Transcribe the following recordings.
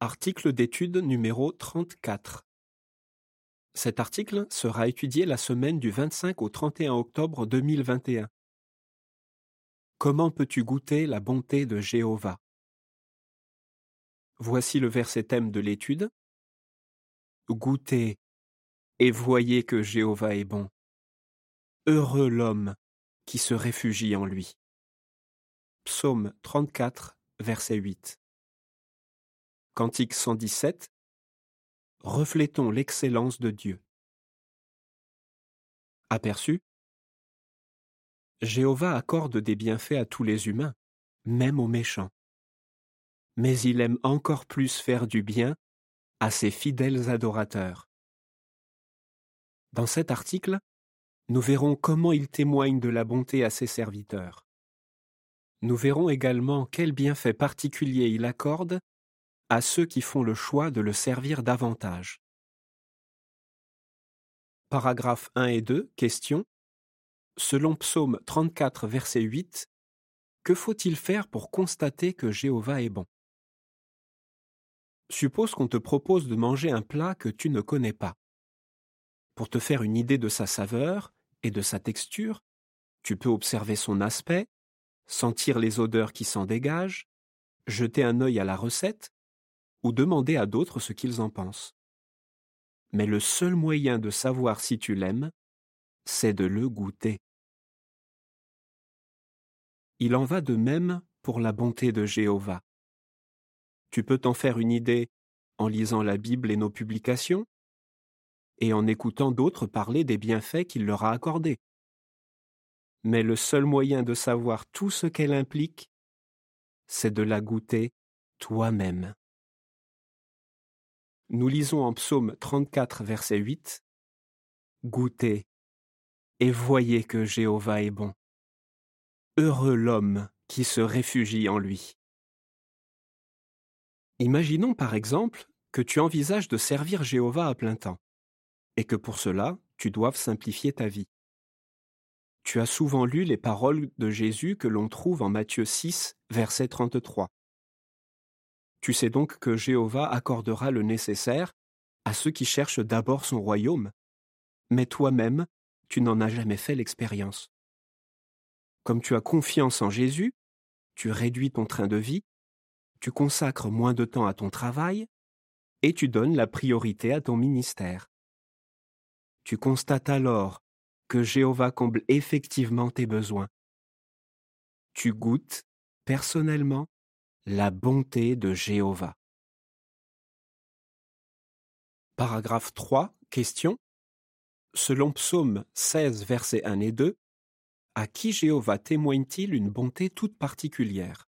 Article d'étude numéro 34. Cet article sera étudié la semaine du 25 au 31 octobre 2021. Comment peux-tu goûter la bonté de Jéhovah? Voici le verset thème de l'étude. Goûtez et voyez que Jéhovah est bon. Heureux l'homme qui se réfugie en lui. Psaume 34, verset 8. Cantique 117. Reflétons l'excellence de Dieu. Aperçu? Jéhovah accorde des bienfaits à tous les humains, même aux méchants. Mais il aime encore plus faire du bien à ses fidèles adorateurs. Dans cet article, nous verrons comment il témoigne de la bonté à ses serviteurs. Nous verrons également quels bienfaits particuliers il accorde à ceux qui font le choix de le servir davantage. Paragraphes 1 et 2, question. Selon Psaume 34, verset 8, que faut-il faire pour constater que Jéhovah est bon? Suppose qu'on te propose de manger un plat que tu ne connais pas. Pour te faire une idée de sa saveur et de sa texture, tu peux observer son aspect, sentir les odeurs qui s'en dégagent, jeter un œil à la recette ou demander à d'autres ce qu'ils en pensent. Mais le seul moyen de savoir si tu l'aimes, c'est de le goûter. Il en va de même pour la bonté de Jéhovah. Tu peux t'en faire une idée en lisant la Bible et nos publications, et en écoutant d'autres parler des bienfaits qu'il leur a accordés. Mais le seul moyen de savoir tout ce qu'elle implique, c'est de la goûter toi-même. Nous lisons en psaume 34, verset 8 Goûtez et voyez que Jéhovah est bon. Heureux l'homme qui se réfugie en lui. Imaginons par exemple que tu envisages de servir Jéhovah à plein temps, et que pour cela tu doives simplifier ta vie. Tu as souvent lu les paroles de Jésus que l'on trouve en Matthieu 6, verset 33. Tu sais donc que Jéhovah accordera le nécessaire à ceux qui cherchent d'abord son royaume, mais toi-même, tu n'en as jamais fait l'expérience. Comme tu as confiance en Jésus, tu réduis ton train de vie, tu consacres moins de temps à ton travail, et tu donnes la priorité à ton ministère. Tu constates alors que Jéhovah comble effectivement tes besoins. Tu goûtes, personnellement, la bonté de Jéhovah. Paragraphe 3. Question. Selon Psaume 16, versets 1 et 2, à qui Jéhovah témoigne-t-il une bonté toute particulière?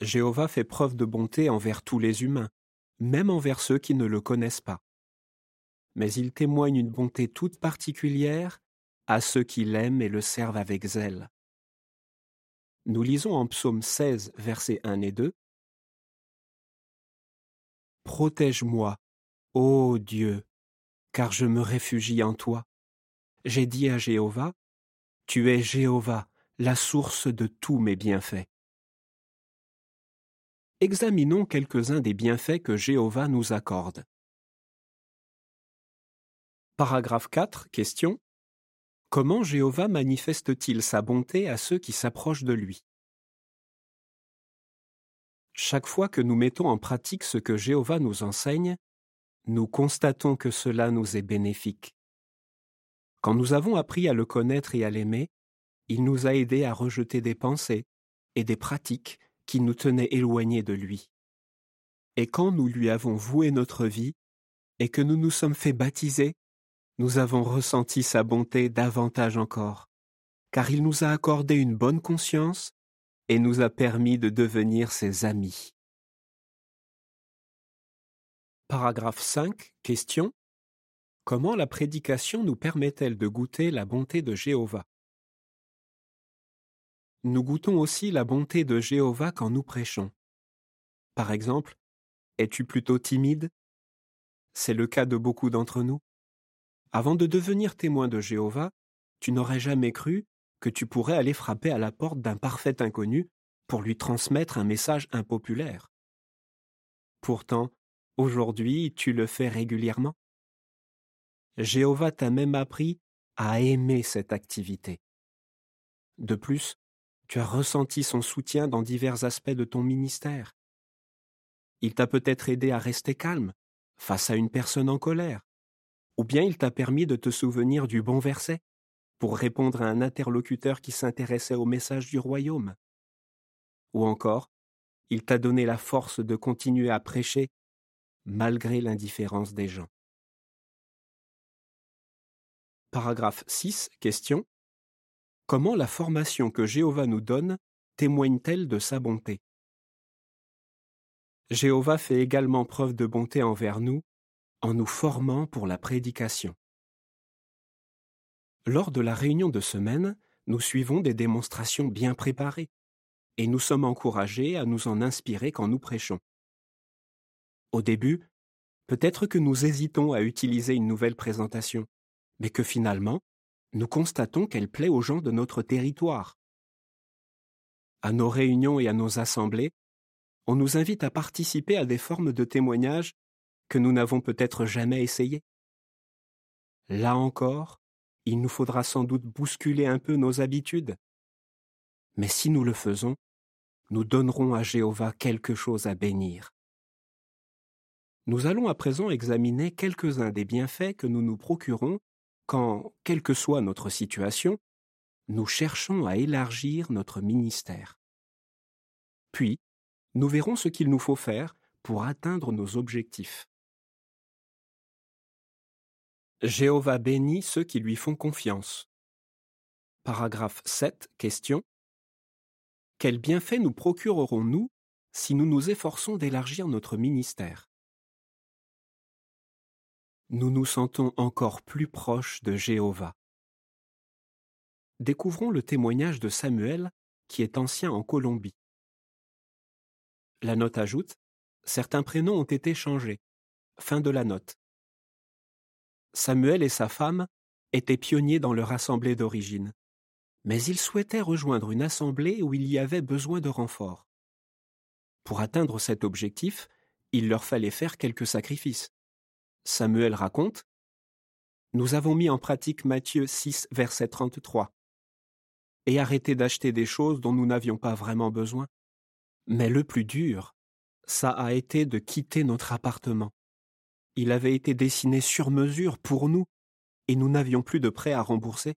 Jéhovah fait preuve de bonté envers tous les humains, même envers ceux qui ne le connaissent pas. Mais il témoigne une bonté toute particulière à ceux qui l'aiment et le servent avec zèle. Nous lisons en psaume 16, versets 1 et 2. Protège-moi, ô Dieu, car je me réfugie en toi. J'ai dit à Jéhovah, Tu es Jéhovah, la source de tous mes bienfaits. Examinons quelques-uns des bienfaits que Jéhovah nous accorde. Paragraphe 4, question. Comment Jéhovah manifeste-t-il sa bonté à ceux qui s'approchent de lui? Chaque fois que nous mettons en pratique ce que Jéhovah nous enseigne, nous constatons que cela nous est bénéfique. Quand nous avons appris à le connaître et à l'aimer, il nous a aidés à rejeter des pensées et des pratiques qui nous tenaient éloignés de lui. Et quand nous lui avons voué notre vie, et que nous nous sommes fait baptiser, nous avons ressenti sa bonté davantage encore, car il nous a accordé une bonne conscience et nous a permis de devenir ses amis. Paragraphe 5. Question. Comment la prédication nous permet-elle de goûter la bonté de Jéhovah? Nous goûtons aussi la bonté de Jéhovah quand nous prêchons. Par exemple, es-tu plutôt timide? C'est le cas de beaucoup d'entre nous. Avant de devenir témoin de Jéhovah, tu n'aurais jamais cru que tu pourrais aller frapper à la porte d'un parfait inconnu pour lui transmettre un message impopulaire. Pourtant, aujourd'hui, tu le fais régulièrement. Jéhovah t'a même appris à aimer cette activité. De plus, tu as ressenti son soutien dans divers aspects de ton ministère. Il t'a peut-être aidé à rester calme face à une personne en colère, ou bien il t'a permis de te souvenir du bon verset pour répondre à un interlocuteur qui s'intéressait au message du royaume? Ou encore, il t'a donné la force de continuer à prêcher malgré l'indifférence des gens? Paragraphe 6. Question. Comment la formation que Jéhovah nous donne témoigne-t-elle de sa bonté? Jéhovah fait également preuve de bonté envers nous en nous formant pour la prédication. Lors de la réunion de semaine, nous suivons des démonstrations bien préparées, et nous sommes encouragés à nous en inspirer quand nous prêchons. Au début, peut-être que nous hésitons à utiliser une nouvelle présentation, mais que finalement, nous constatons qu'elle plaît aux gens de notre territoire. À nos réunions et à nos assemblées, on nous invite à participer à des formes de témoignages que nous n'avons peut-être jamais essayées. Là encore, il nous faudra sans doute bousculer un peu nos habitudes. Mais si nous le faisons, nous donnerons à Jéhovah quelque chose à bénir. Nous allons à présent examiner quelques-uns des bienfaits que nous nous procurons quand, quelle que soit notre situation, nous cherchons à élargir notre ministère. Puis, nous verrons ce qu'il nous faut faire pour atteindre nos objectifs. Jéhovah bénit ceux qui lui font confiance. Paragraphe 7. Question. Quels bienfaits nous procurerons-nous si nous nous efforçons d'élargir notre ministère? Nous nous sentons encore plus proches de Jéhovah. Découvrons le témoignage de Samuel, qui est ancien en Colombie. La note ajoute Certains prénoms ont été changés. Fin de la note. Samuel et sa femme étaient pionniers dans leur assemblée d'origine, mais ils souhaitaient rejoindre une assemblée où il y avait besoin de renfort. Pour atteindre cet objectif, il leur fallait faire quelques sacrifices. Samuel raconte Nous avons mis en pratique Matthieu 6, verset 33 et arrêté d'acheter des choses dont nous n'avions pas vraiment besoin. Mais le plus dur, ça a été de quitter notre appartement. Il avait été dessiné sur mesure pour nous, et nous n'avions plus de prêt à rembourser.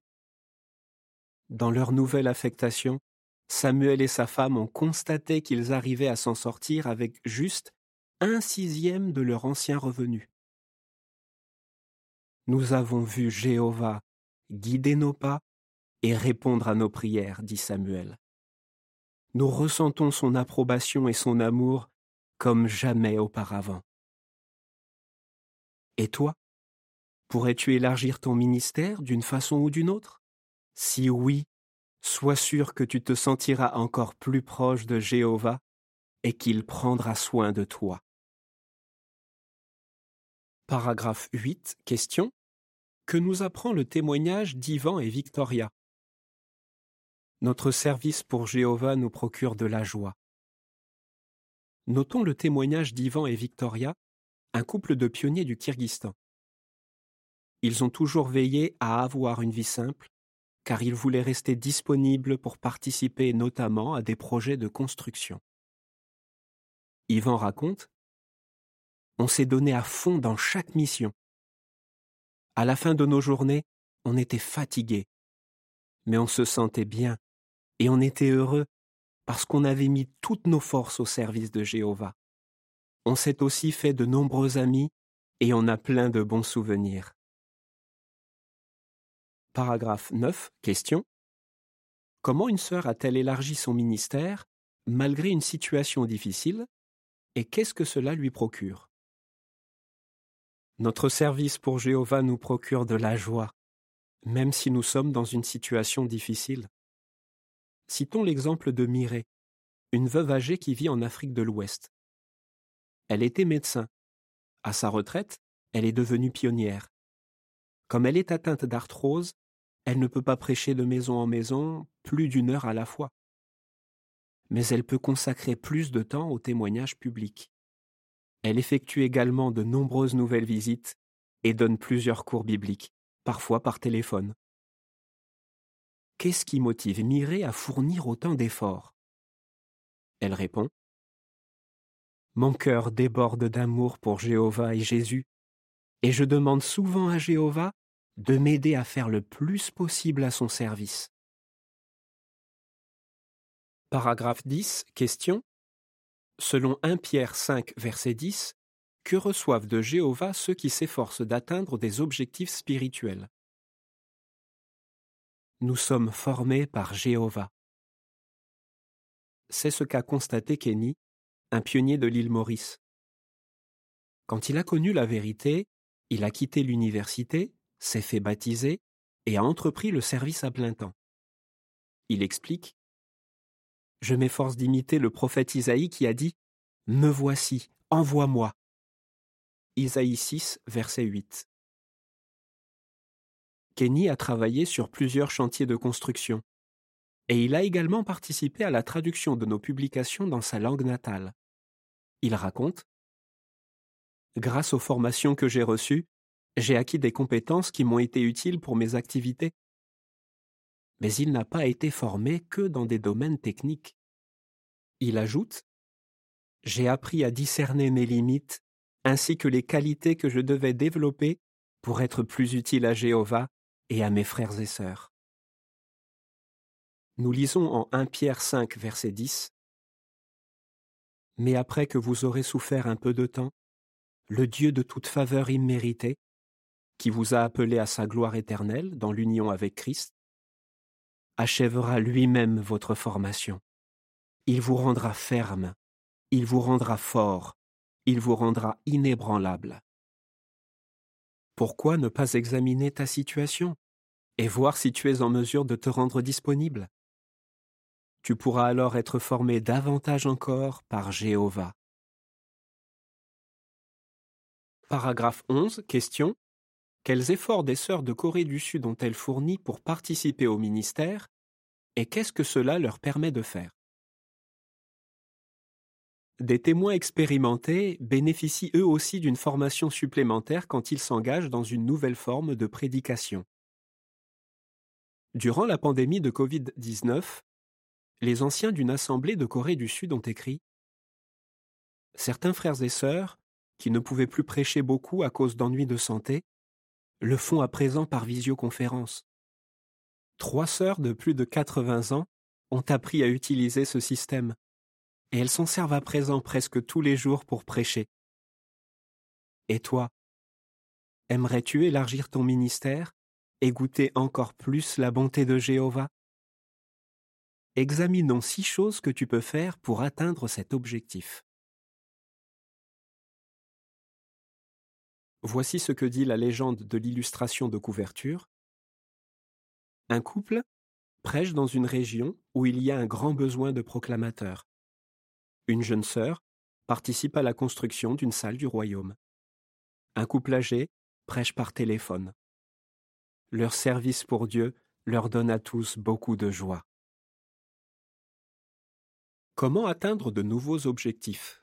Dans leur nouvelle affectation, Samuel et sa femme ont constaté qu'ils arrivaient à s'en sortir avec juste un sixième de leur ancien revenu. Nous avons vu Jéhovah guider nos pas et répondre à nos prières, dit Samuel. Nous ressentons son approbation et son amour comme jamais auparavant. Et toi? Pourrais-tu élargir ton ministère d'une façon ou d'une autre? Si oui, sois sûr que tu te sentiras encore plus proche de Jéhovah et qu'il prendra soin de toi. Paragraphe 8. Question. Que nous apprend le témoignage d'Ivan et Victoria? Notre service pour Jéhovah nous procure de la joie. Notons le témoignage d'Ivan et Victoria, un couple de pionniers du Kyrgyzstan. Ils ont toujours veillé à avoir une vie simple, car ils voulaient rester disponibles pour participer notamment à des projets de construction. Ivan raconte on s'est donné à fond dans chaque mission. À la fin de nos journées, on était fatigué, mais on se sentait bien et on était heureux parce qu'on avait mis toutes nos forces au service de Jéhovah. On s'est aussi fait de nombreux amis et on a plein de bons souvenirs. Paragraphe 9. Question. Comment une sœur a-t-elle élargi son ministère malgré une situation difficile et qu'est-ce que cela lui procure? Notre service pour Jéhovah nous procure de la joie, même si nous sommes dans une situation difficile. Citons l'exemple de Mirée, une veuve âgée qui vit en Afrique de l'Ouest. Elle était médecin. À sa retraite, elle est devenue pionnière. Comme elle est atteinte d'arthrose, elle ne peut pas prêcher de maison en maison plus d'une heure à la fois. Mais elle peut consacrer plus de temps au témoignage public. Elle effectue également de nombreuses nouvelles visites et donne plusieurs cours bibliques, parfois par téléphone. Qu'est-ce qui motive Mireille à fournir autant d'efforts? Elle répond Mon cœur déborde d'amour pour Jéhovah et Jésus, et je demande souvent à Jéhovah de m'aider à faire le plus possible à son service. Paragraphe 10. Question. Selon 1 Pierre 5, verset 10, que reçoivent de Jéhovah ceux qui s'efforcent d'atteindre des objectifs spirituels? Nous sommes formés par Jéhovah. C'est ce qu'a constaté Kenny, un pionnier de l'île Maurice. Quand il a connu la vérité, il a quitté l'université, s'est fait baptiser et a entrepris le service à plein temps. Il explique je m'efforce d'imiter le prophète Isaïe qui a dit Me voici, envoie-moi. Isaïe 6, verset 8. Kenny a travaillé sur plusieurs chantiers de construction, et il a également participé à la traduction de nos publications dans sa langue natale. Il raconte Grâce aux formations que j'ai reçues, j'ai acquis des compétences qui m'ont été utiles pour mes activités mais il n'a pas été formé que dans des domaines techniques. Il ajoute J'ai appris à discerner mes limites ainsi que les qualités que je devais développer pour être plus utile à Jéhovah et à mes frères et sœurs. Nous lisons en 1 Pierre 5, verset 10 Mais après que vous aurez souffert un peu de temps, le Dieu de toute faveur imméritée, qui vous a appelé à sa gloire éternelle dans l'union avec Christ, achèvera lui-même votre formation. Il vous rendra ferme, il vous rendra fort, il vous rendra inébranlable. Pourquoi ne pas examiner ta situation et voir si tu es en mesure de te rendre disponible? Tu pourras alors être formé davantage encore par Jéhovah. Paragraphe 11. Question. Quels efforts des sœurs de Corée du Sud ont-elles fournis pour participer au ministère et qu'est-ce que cela leur permet de faire? Des témoins expérimentés bénéficient eux aussi d'une formation supplémentaire quand ils s'engagent dans une nouvelle forme de prédication. Durant la pandémie de Covid-19, les anciens d'une assemblée de Corée du Sud ont écrit Certains frères et sœurs, qui ne pouvaient plus prêcher beaucoup à cause d'ennuis de santé, le font à présent par visioconférence. Trois sœurs de plus de 80 ans ont appris à utiliser ce système, et elles s'en servent à présent presque tous les jours pour prêcher. Et toi, aimerais-tu élargir ton ministère et goûter encore plus la bonté de Jéhovah? Examinons six choses que tu peux faire pour atteindre cet objectif. Voici ce que dit la légende de l'illustration de couverture. Un couple prêche dans une région où il y a un grand besoin de proclamateurs. Une jeune sœur participe à la construction d'une salle du royaume. Un couple âgé prêche par téléphone. Leur service pour Dieu leur donne à tous beaucoup de joie. Comment atteindre de nouveaux objectifs?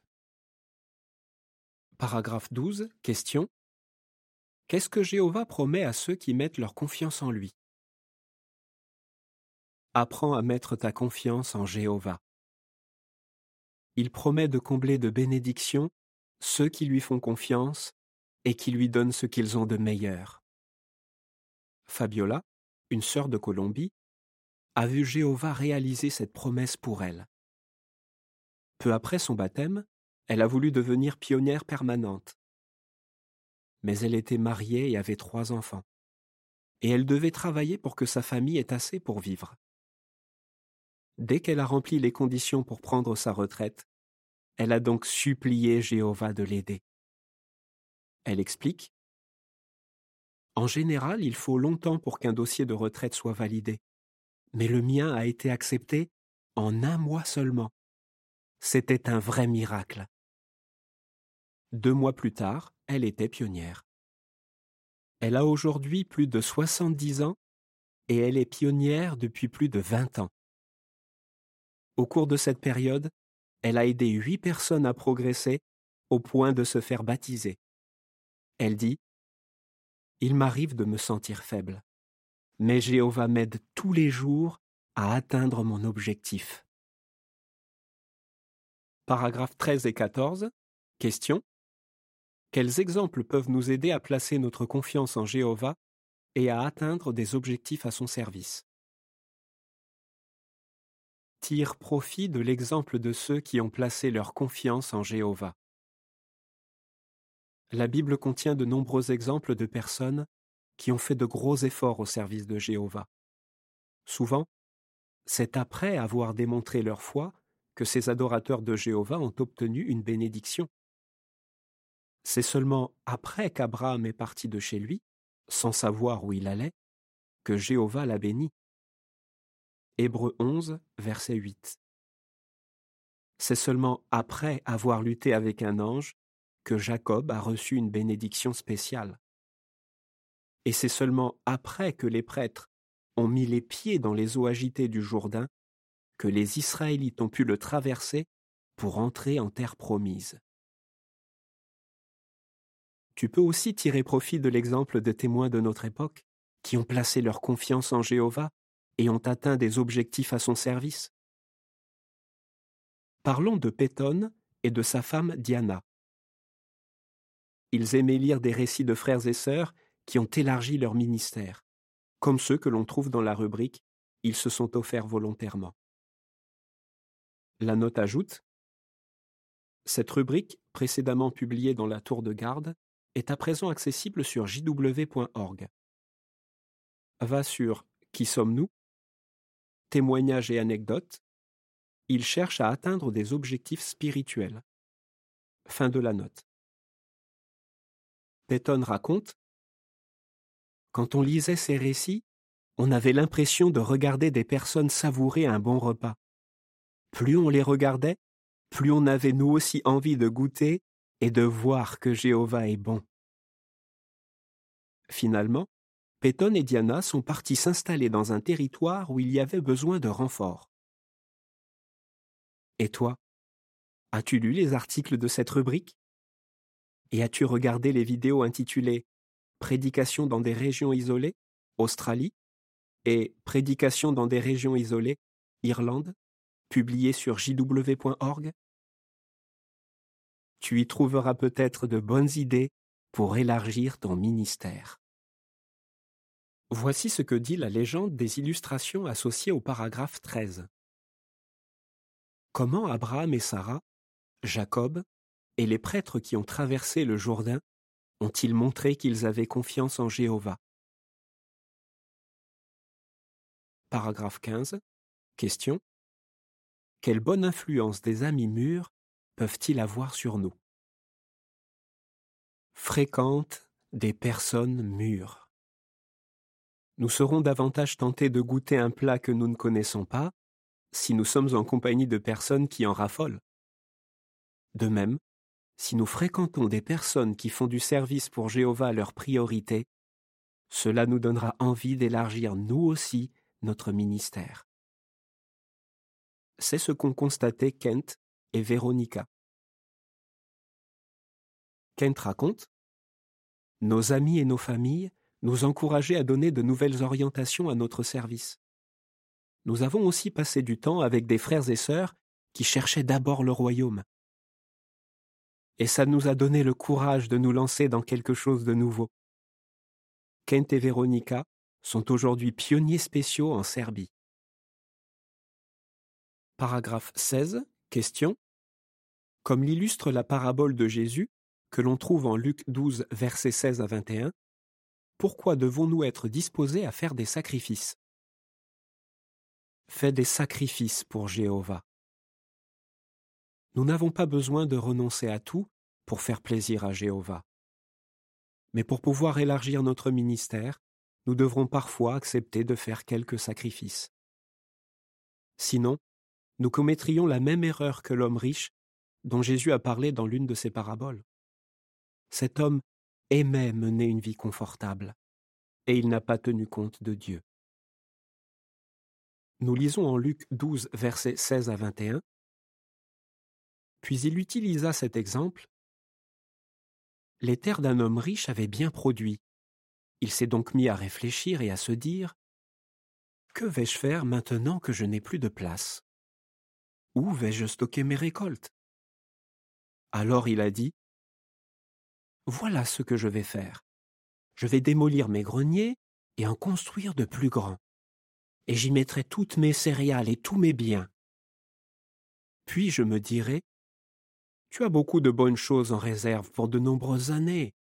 Paragraphe 12. Question. Qu'est-ce que Jéhovah promet à ceux qui mettent leur confiance en lui? Apprends à mettre ta confiance en Jéhovah. Il promet de combler de bénédictions ceux qui lui font confiance et qui lui donnent ce qu'ils ont de meilleur. Fabiola, une sœur de Colombie, a vu Jéhovah réaliser cette promesse pour elle. Peu après son baptême, elle a voulu devenir pionnière permanente mais elle était mariée et avait trois enfants. Et elle devait travailler pour que sa famille ait assez pour vivre. Dès qu'elle a rempli les conditions pour prendre sa retraite, elle a donc supplié Jéhovah de l'aider. Elle explique En général, il faut longtemps pour qu'un dossier de retraite soit validé, mais le mien a été accepté en un mois seulement. C'était un vrai miracle. Deux mois plus tard, elle était pionnière. Elle a aujourd'hui plus de 70 ans et elle est pionnière depuis plus de 20 ans. Au cours de cette période, elle a aidé huit personnes à progresser au point de se faire baptiser. Elle dit Il m'arrive de me sentir faible, mais Jéhovah m'aide tous les jours à atteindre mon objectif. Paragraphes 13 et 14. Question. Quels exemples peuvent nous aider à placer notre confiance en Jéhovah et à atteindre des objectifs à son service? Tire profit de l'exemple de ceux qui ont placé leur confiance en Jéhovah. La Bible contient de nombreux exemples de personnes qui ont fait de gros efforts au service de Jéhovah. Souvent, c'est après avoir démontré leur foi que ces adorateurs de Jéhovah ont obtenu une bénédiction. C'est seulement après qu'Abraham est parti de chez lui, sans savoir où il allait, que Jéhovah l'a béni. Hébreux 11, verset 8. C'est seulement après avoir lutté avec un ange que Jacob a reçu une bénédiction spéciale. Et c'est seulement après que les prêtres ont mis les pieds dans les eaux agitées du Jourdain que les Israélites ont pu le traverser pour entrer en terre promise. Tu peux aussi tirer profit de l'exemple de témoins de notre époque qui ont placé leur confiance en Jéhovah et ont atteint des objectifs à son service. Parlons de Péton et de sa femme Diana. Ils aimaient lire des récits de frères et sœurs qui ont élargi leur ministère, comme ceux que l'on trouve dans la rubrique Ils se sont offerts volontairement. La note ajoute Cette rubrique, précédemment publiée dans la tour de garde, est à présent accessible sur jw.org. Va sur Qui sommes-nous Témoignages et anecdotes. Il cherche à atteindre des objectifs spirituels. Fin de la note. Peyton raconte Quand on lisait ces récits, on avait l'impression de regarder des personnes savourer un bon repas. Plus on les regardait, plus on avait nous aussi envie de goûter et de voir que Jéhovah est bon. Finalement, Peyton et Diana sont partis s'installer dans un territoire où il y avait besoin de renforts. Et toi As-tu lu les articles de cette rubrique? Et as-tu regardé les vidéos intitulées Prédication dans des régions isolées, Australie, et Prédication dans des régions isolées, Irlande? Publié sur jw.org Tu y trouveras peut-être de bonnes idées pour élargir ton ministère. Voici ce que dit la légende des illustrations associées au paragraphe 13. Comment Abraham et Sarah, Jacob et les prêtres qui ont traversé le Jourdain ont-ils montré qu'ils avaient confiance en Jéhovah? Paragraphe 15. Question. Quelle bonne influence des amis mûrs peuvent-ils avoir sur nous? Fréquente des personnes mûres. Nous serons davantage tentés de goûter un plat que nous ne connaissons pas si nous sommes en compagnie de personnes qui en raffolent. De même, si nous fréquentons des personnes qui font du service pour Jéhovah leur priorité, cela nous donnera envie d'élargir nous aussi notre ministère. C'est ce qu'ont constaté Kent et Véronica. Kent raconte Nos amis et nos familles nous encourageaient à donner de nouvelles orientations à notre service. Nous avons aussi passé du temps avec des frères et sœurs qui cherchaient d'abord le royaume. Et ça nous a donné le courage de nous lancer dans quelque chose de nouveau. Kent et Véronica sont aujourd'hui pionniers spéciaux en Serbie. Paragraphe 16. Question. Comme l'illustre la parabole de Jésus, que l'on trouve en Luc 12, versets 16 à 21, pourquoi devons-nous être disposés à faire des sacrifices? Fais des sacrifices pour Jéhovah. Nous n'avons pas besoin de renoncer à tout pour faire plaisir à Jéhovah. Mais pour pouvoir élargir notre ministère, nous devrons parfois accepter de faire quelques sacrifices. Sinon, nous commettrions la même erreur que l'homme riche dont Jésus a parlé dans l'une de ses paraboles. Cet homme aimait mener une vie confortable, et il n'a pas tenu compte de Dieu. Nous lisons en Luc 12, versets 16 à 21. Puis il utilisa cet exemple les terres d'un homme riche avaient bien produit. Il s'est donc mis à réfléchir et à se dire Que vais-je faire maintenant que je n'ai plus de place? Où vais-je stocker mes récoltes? Alors il a dit Voilà ce que je vais faire. Je vais démolir mes greniers et en construire de plus grands. Et j'y mettrai toutes mes céréales et tous mes biens. Puis je me dirai Tu as beaucoup de bonnes choses en réserve pour de nombreuses années.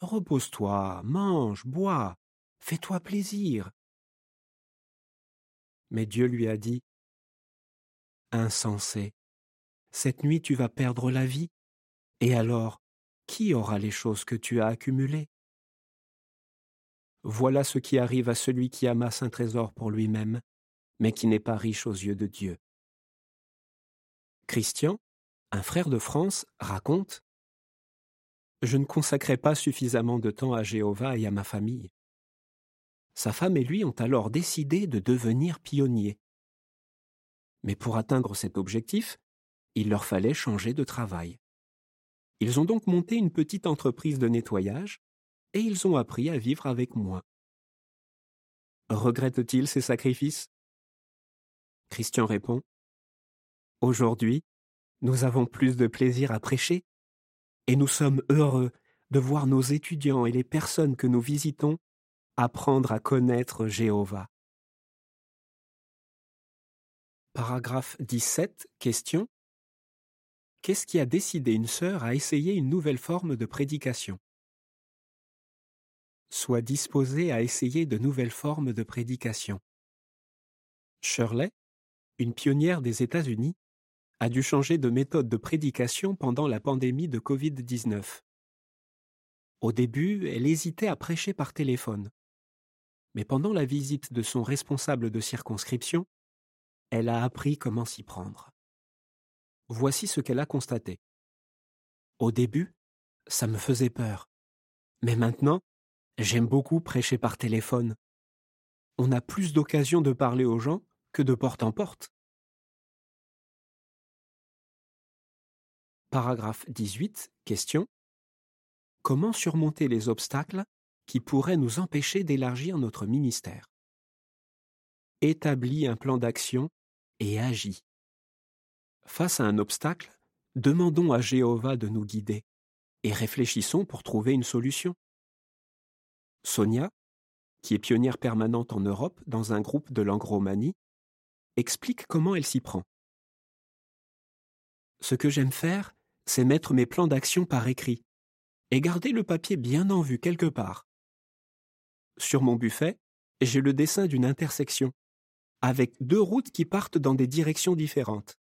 Repose-toi, mange, bois, fais-toi plaisir. Mais Dieu lui a dit Insensé, cette nuit tu vas perdre la vie, et alors qui aura les choses que tu as accumulées? Voilà ce qui arrive à celui qui amasse un trésor pour lui-même, mais qui n'est pas riche aux yeux de Dieu. Christian, un frère de France, raconte Je ne consacrais pas suffisamment de temps à Jéhovah et à ma famille. Sa femme et lui ont alors décidé de devenir pionniers. Mais pour atteindre cet objectif, il leur fallait changer de travail. Ils ont donc monté une petite entreprise de nettoyage et ils ont appris à vivre avec moi. Regrette-t-il ces sacrifices? Christian répond Aujourd'hui, nous avons plus de plaisir à prêcher, et nous sommes heureux de voir nos étudiants et les personnes que nous visitons apprendre à connaître Jéhovah. Paragraphe 17. Question. Qu'est-ce qui a décidé une sœur à essayer une nouvelle forme de prédication? Soit disposé à essayer de nouvelles formes de prédication. Shirley, une pionnière des États-Unis, a dû changer de méthode de prédication pendant la pandémie de Covid-19. Au début, elle hésitait à prêcher par téléphone. Mais pendant la visite de son responsable de circonscription, elle a appris comment s'y prendre. Voici ce qu'elle a constaté. Au début, ça me faisait peur. Mais maintenant, J'aime beaucoup prêcher par téléphone. On a plus d'occasions de parler aux gens que de porte en porte. Paragraphe 18. Question. Comment surmonter les obstacles qui pourraient nous empêcher d'élargir notre ministère? Établis un plan d'action et agis. Face à un obstacle, demandons à Jéhovah de nous guider et réfléchissons pour trouver une solution. Sonia, qui est pionnière permanente en Europe dans un groupe de langue romanie, explique comment elle s'y prend. Ce que j'aime faire, c'est mettre mes plans d'action par écrit et garder le papier bien en vue quelque part. Sur mon buffet, j'ai le dessin d'une intersection, avec deux routes qui partent dans des directions différentes.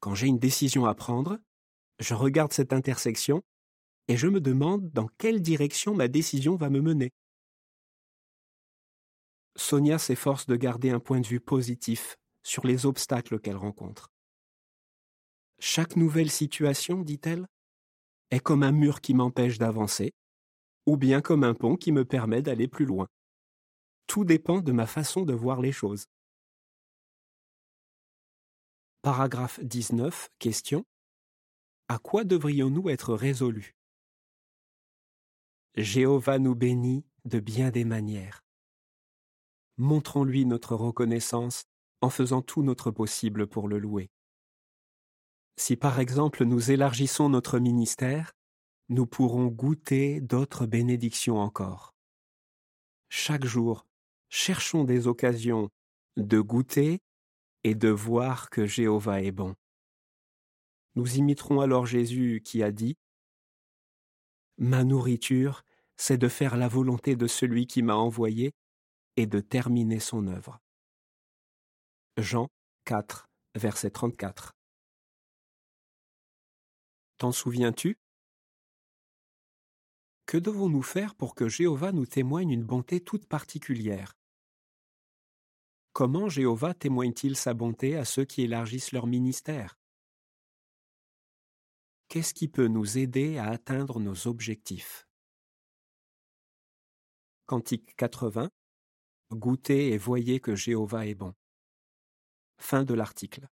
Quand j'ai une décision à prendre, je regarde cette intersection et je me demande dans quelle direction ma décision va me mener. Sonia s'efforce de garder un point de vue positif sur les obstacles qu'elle rencontre. Chaque nouvelle situation, dit-elle, est comme un mur qui m'empêche d'avancer, ou bien comme un pont qui me permet d'aller plus loin. Tout dépend de ma façon de voir les choses. Paragraphe 19. Question. À quoi devrions-nous être résolus? Jéhovah nous bénit de bien des manières. Montrons-lui notre reconnaissance en faisant tout notre possible pour le louer. Si par exemple nous élargissons notre ministère, nous pourrons goûter d'autres bénédictions encore. Chaque jour, cherchons des occasions de goûter et de voir que Jéhovah est bon. Nous imiterons alors Jésus qui a dit Ma nourriture, c'est de faire la volonté de celui qui m'a envoyé et de terminer son œuvre. Jean 4, verset 34. T'en souviens-tu? Que devons-nous faire pour que Jéhovah nous témoigne une bonté toute particulière? Comment Jéhovah témoigne-t-il sa bonté à ceux qui élargissent leur ministère? Qu'est-ce qui peut nous aider à atteindre nos objectifs? Cantique 80 Goûtez et voyez que Jéhovah est bon. Fin de l'article.